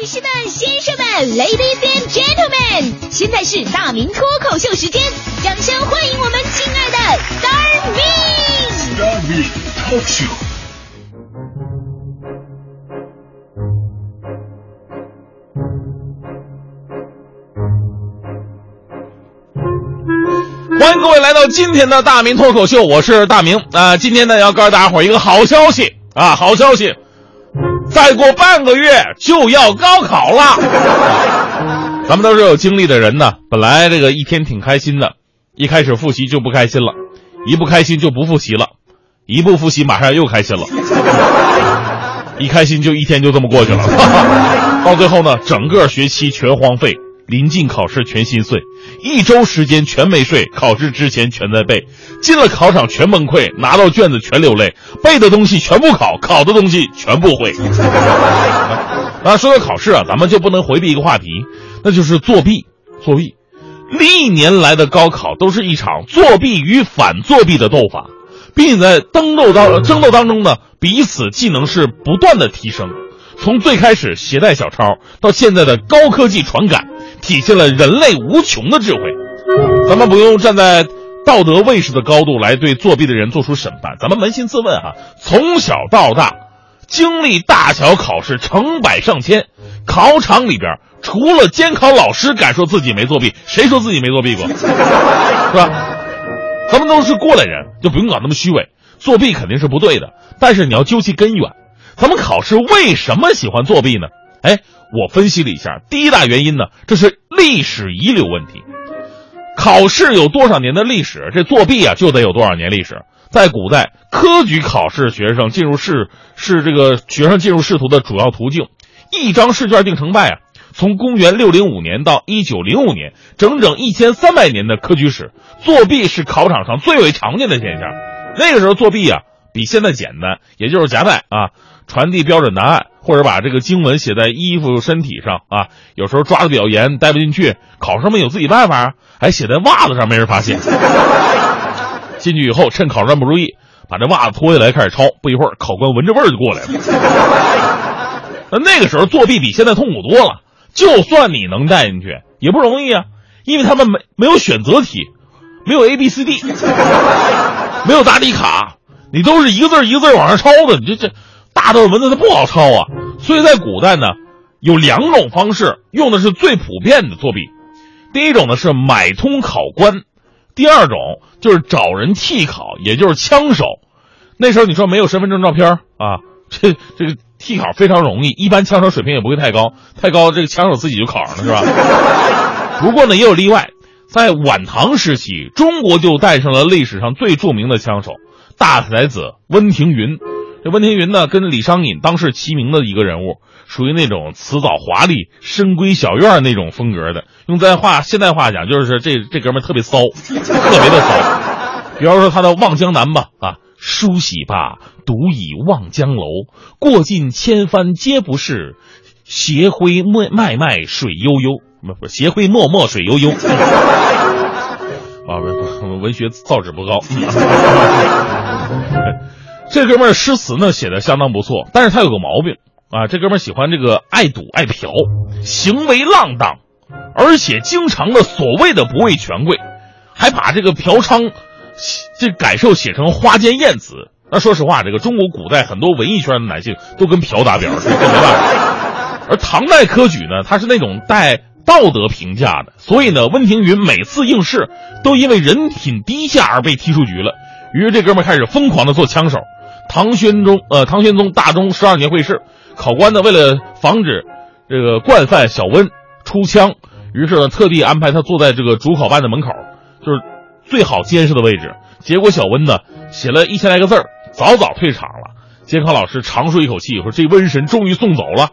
女士们、先生们，Ladies and Gentlemen，现在是大明脱口秀时间，掌声欢迎我们亲爱的 Star Me。Star Me Talk Show。欢迎各位来到今天的大明脱口秀，我是大明啊、今天呢要告诉大家伙一个好消息啊，好消息，再过半个月就要高考了。咱们都是有经历的人呢，本来这个一天挺开心的，一开始复习就不开心了，一不开心就不复习了，一不复习马上又开心了，一开心就一天就这么过去了，到最后呢，整个学期全荒废。临近考试全心碎，一周时间全没睡，考试之前全在背，进了考场全崩溃，拿到卷子全流泪，背的东西全部考，考的东西全不会。啊，说到考试啊，咱们就不能回避一个话题，那就是作弊。作弊，历年来的高考都是一场作弊与反作弊的斗法，并且在争斗当争斗当中呢，彼此技能是不断的提升。从最开始携带小抄，到现在的高科技传感。体现了人类无穷的智慧，咱们不用站在道德卫士的高度来对作弊的人做出审判，咱们扪心自问哈、啊，从小到大，经历大小考试成百上千，考场里边除了监考老师敢说自己没作弊，谁说自己没作弊过？是吧？咱们都是过来人，就不用搞那么虚伪，作弊肯定是不对的，但是你要究其根源，咱们考试为什么喜欢作弊呢？哎。我分析了一下，第一大原因呢，这是历史遗留问题。考试有多少年的历史，这作弊啊就得有多少年历史。在古代，科举考试学生进入仕是这个学生进入仕途的主要途径，一张试卷定成败啊。从公元六零五年到一九零五年，整整一千三百年的科举史，作弊是考场上最为常见的现象。那个时候作弊啊，比现在简单，也就是夹带啊。传递标准答案，或者把这个经文写在衣服、身体上啊，有时候抓的比较严，带不进去。考生们有自己办法，还写在袜子上，没人发现。进去以后，趁考官不注意，把这袜子脱下来开始抄。不一会儿，考官闻着味儿就过来了。那那个时候作弊比现在痛苦多了。就算你能带进去，也不容易啊，因为他们没没有选择题，没有 A B C D，没有答题卡，你都是一个字一个字往上抄的，你这这。大段文字它不好抄啊，所以在古代呢，有两种方式用的是最普遍的作弊。第一种呢是买通考官，第二种就是找人替考，也就是枪手。那时候你说没有身份证照片啊，这这个替考非常容易，一般枪手水平也不会太高，太高这个枪手自己就考上了是吧？不过呢也有例外，在晚唐时期，中国就诞生了历史上最著名的枪手大才子温庭筠。这温庭筠呢，跟李商隐当世齐名的一个人物，属于那种辞藻华丽、深闺小院那种风格的。用在话现代话讲，就是这这哥们特别骚，特别的骚。比方说他的《望江南》吧，啊，梳洗罢，独倚望江楼，过尽千帆皆不是，斜晖脉脉脉水悠悠，不不，斜晖脉脉水悠悠。啊，不，文学造诣不高。这哥们儿诗词呢写的相当不错，但是他有个毛病啊，这哥们儿喜欢这个爱赌爱嫖，行为浪荡，而且经常的所谓的不畏权贵，还把这个嫖娼这感受写成花间艳子。那说实话，这个中国古代很多文艺圈的男性都跟嫖打表，这没办法。而唐代科举呢，它是那种带道德评价的，所以呢，温庭筠每次应试都因为人品低下而被踢出局了。于是这哥们开始疯狂的做枪手。唐玄宗，呃，唐玄宗大中十二年会试，考官呢为了防止这个惯犯小温出枪，于是呢特地安排他坐在这个主考办的门口，就是最好监视的位置。结果小温呢写了一千来个字，早早退场了。监考老师长舒一口气，说这瘟神终于送走了。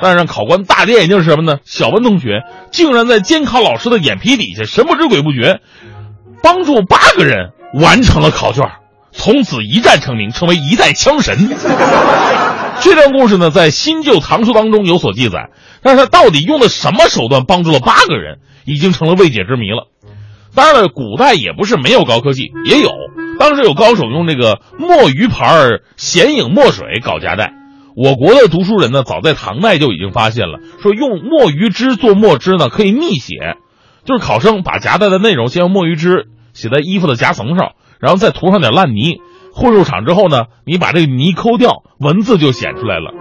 但是让考官大跌眼镜是什么呢？小温同学竟然在监考老师的眼皮底下神不知鬼不觉，帮助八个人完成了考卷。从此一战成名，成为一代枪神。这段故事呢，在新旧唐书当中有所记载，但是他到底用的什么手段帮助了八个人，已经成了未解之谜了。当然了，古代也不是没有高科技，也有。当时有高手用这个墨鱼牌显影墨水搞夹带，我国的读书人呢，早在唐代就已经发现了，说用墨鱼汁做墨汁呢，可以密写，就是考生把夹带的内容先用墨鱼汁写在衣服的夹层上，然后再涂上点烂泥，混入场之后呢，你把这个泥抠掉，文字就显出来了。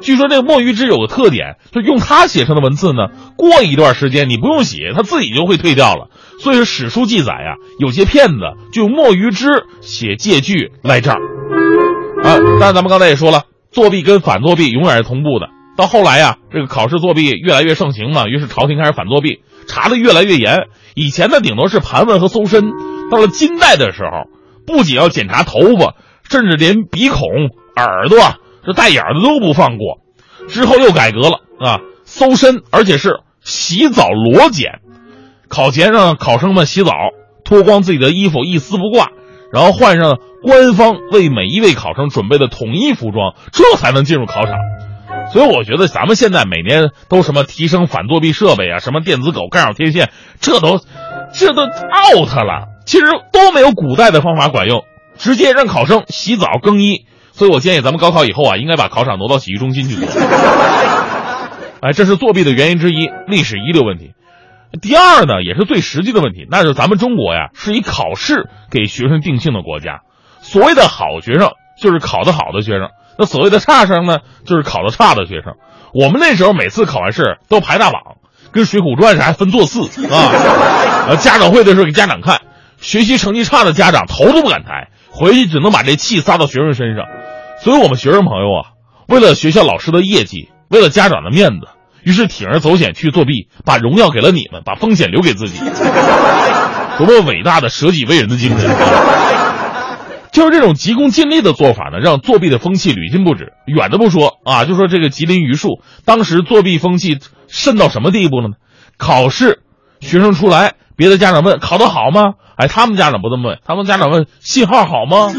据说这个墨鱼汁有个特点，就用它写成的文字呢，过一段时间你不用写，它自己就会退掉了。所以说史书记载啊，有些骗子就用墨鱼汁写借据赖账。啊，当然咱们刚才也说了，作弊跟反作弊永远是同步的。到后来呀，这个考试作弊越来越盛行嘛，于是朝廷开始反作弊，查的越来越严。以前呢，顶多是盘问和搜身，到了金代的时候，不仅要检查头发，甚至连鼻孔、耳朵。这带眼的都不放过，之后又改革了啊，搜身，而且是洗澡裸检，考前让考生们洗澡，脱光自己的衣服，一丝不挂，然后换上官方为每一位考生准备的统一服装，这才能进入考场。所以我觉得咱们现在每年都什么提升反作弊设备啊，什么电子狗、干扰天线，这都这都 out 了，其实都没有古代的方法管用，直接让考生洗澡更衣。所以我建议咱们高考以后啊，应该把考场挪到洗浴中心去做。哎，这是作弊的原因之一，历史遗留问题。第二呢，也是最实际的问题，那就是咱们中国呀，是以考试给学生定性的国家。所谓的好学生，就是考得好的学生；那所谓的差生呢，就是考得差的学生。我们那时候每次考完试都排大榜，跟《水浒传》似的，还分座次啊。呃，家长会的时候给家长看，学习成绩差的家长头都不敢抬，回去只能把这气撒到学生身上。所以，我们学生朋友啊，为了学校老师的业绩，为了家长的面子，于是铤而走险去作弊，把荣耀给了你们，把风险留给自己。多么伟大的舍己为人的精神！就是这种急功近利的做法呢，让作弊的风气屡禁不止。远的不说啊，就说这个吉林榆树，当时作弊风气甚到什么地步了呢？考试，学生出来，别的家长问考得好吗？哎，他们家长不这么问，他们家长问信号好吗？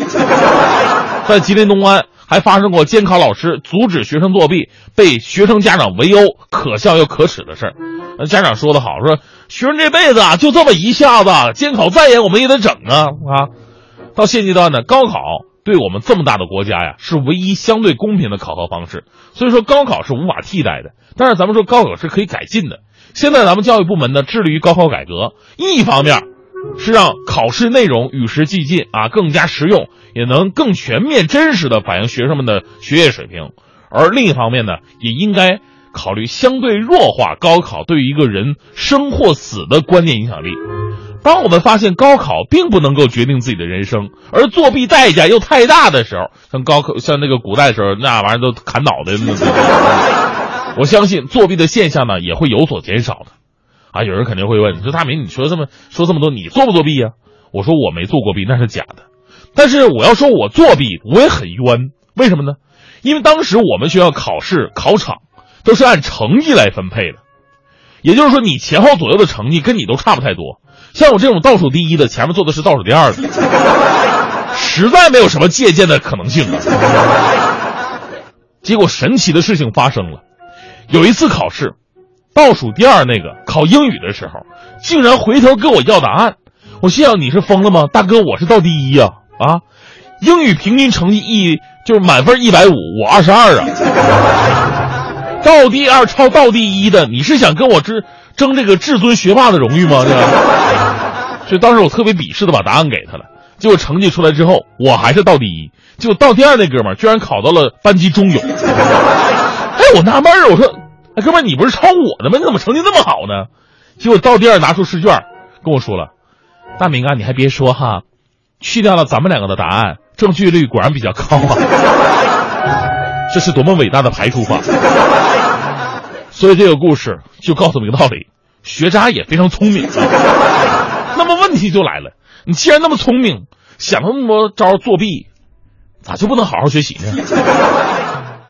在吉林东安还发生过监考老师阻止学生作弊，被学生家长围殴，可笑又可耻的事儿。那家长说得好，说学生这辈子啊就这么一下子，监考再严我们也得整啊啊！到现阶段呢，高考对我们这么大的国家呀，是唯一相对公平的考核方式。所以说高考是无法替代的，但是咱们说高考是可以改进的。现在咱们教育部门呢致力于高考改革，一方面。是让考试内容与时俱进啊，更加实用，也能更全面、真实的反映学生们的学业水平。而另一方面呢，也应该考虑相对弱化高考对于一个人生或死的关键影响力。当我们发现高考并不能够决定自己的人生，而作弊代价又太大的时候，像高考，像那个古代的时候，那玩意儿都砍脑袋。我相信作弊的现象呢，也会有所减少的。啊，有人肯定会问，你说大明，你说这么说这么多，你作不作弊呀？我说我没做过弊，那是假的。但是我要说我作弊，我也很冤。为什么呢？因为当时我们学校考试考场都是按成绩来分配的，也就是说你前后左右的成绩跟你都差不太多。像我这种倒数第一的，前面坐的是倒数第二的，实在没有什么借鉴的可能性了。结果神奇的事情发生了，有一次考试。倒数第二那个考英语的时候，竟然回头跟我要答案，我心想你是疯了吗？大哥，我是倒第一呀！啊，英语平均成绩一就是满分一百五，我二十二啊！倒第二超倒第一的，你是想跟我争争这个至尊学霸的荣誉吗？对吧？所以当时我特别鄙视的把答案给他了。结果成绩出来之后，我还是倒第一。结果倒第二那哥们儿居然考到了班级中游。哎，我纳闷儿，我说。哎，哥们儿，你不是抄我的吗？你怎么成绩那么好呢？结果倒第二拿出试卷，跟我说了：“大明啊，你还别说哈，去掉了咱们两个的答案，正确率果然比较高啊。这是多么伟大的排除法！所以这个故事就告诉我们一个道理：学渣也非常聪明。那么问题就来了，你既然那么聪明，想那么多招作弊，咋就不能好好学习呢？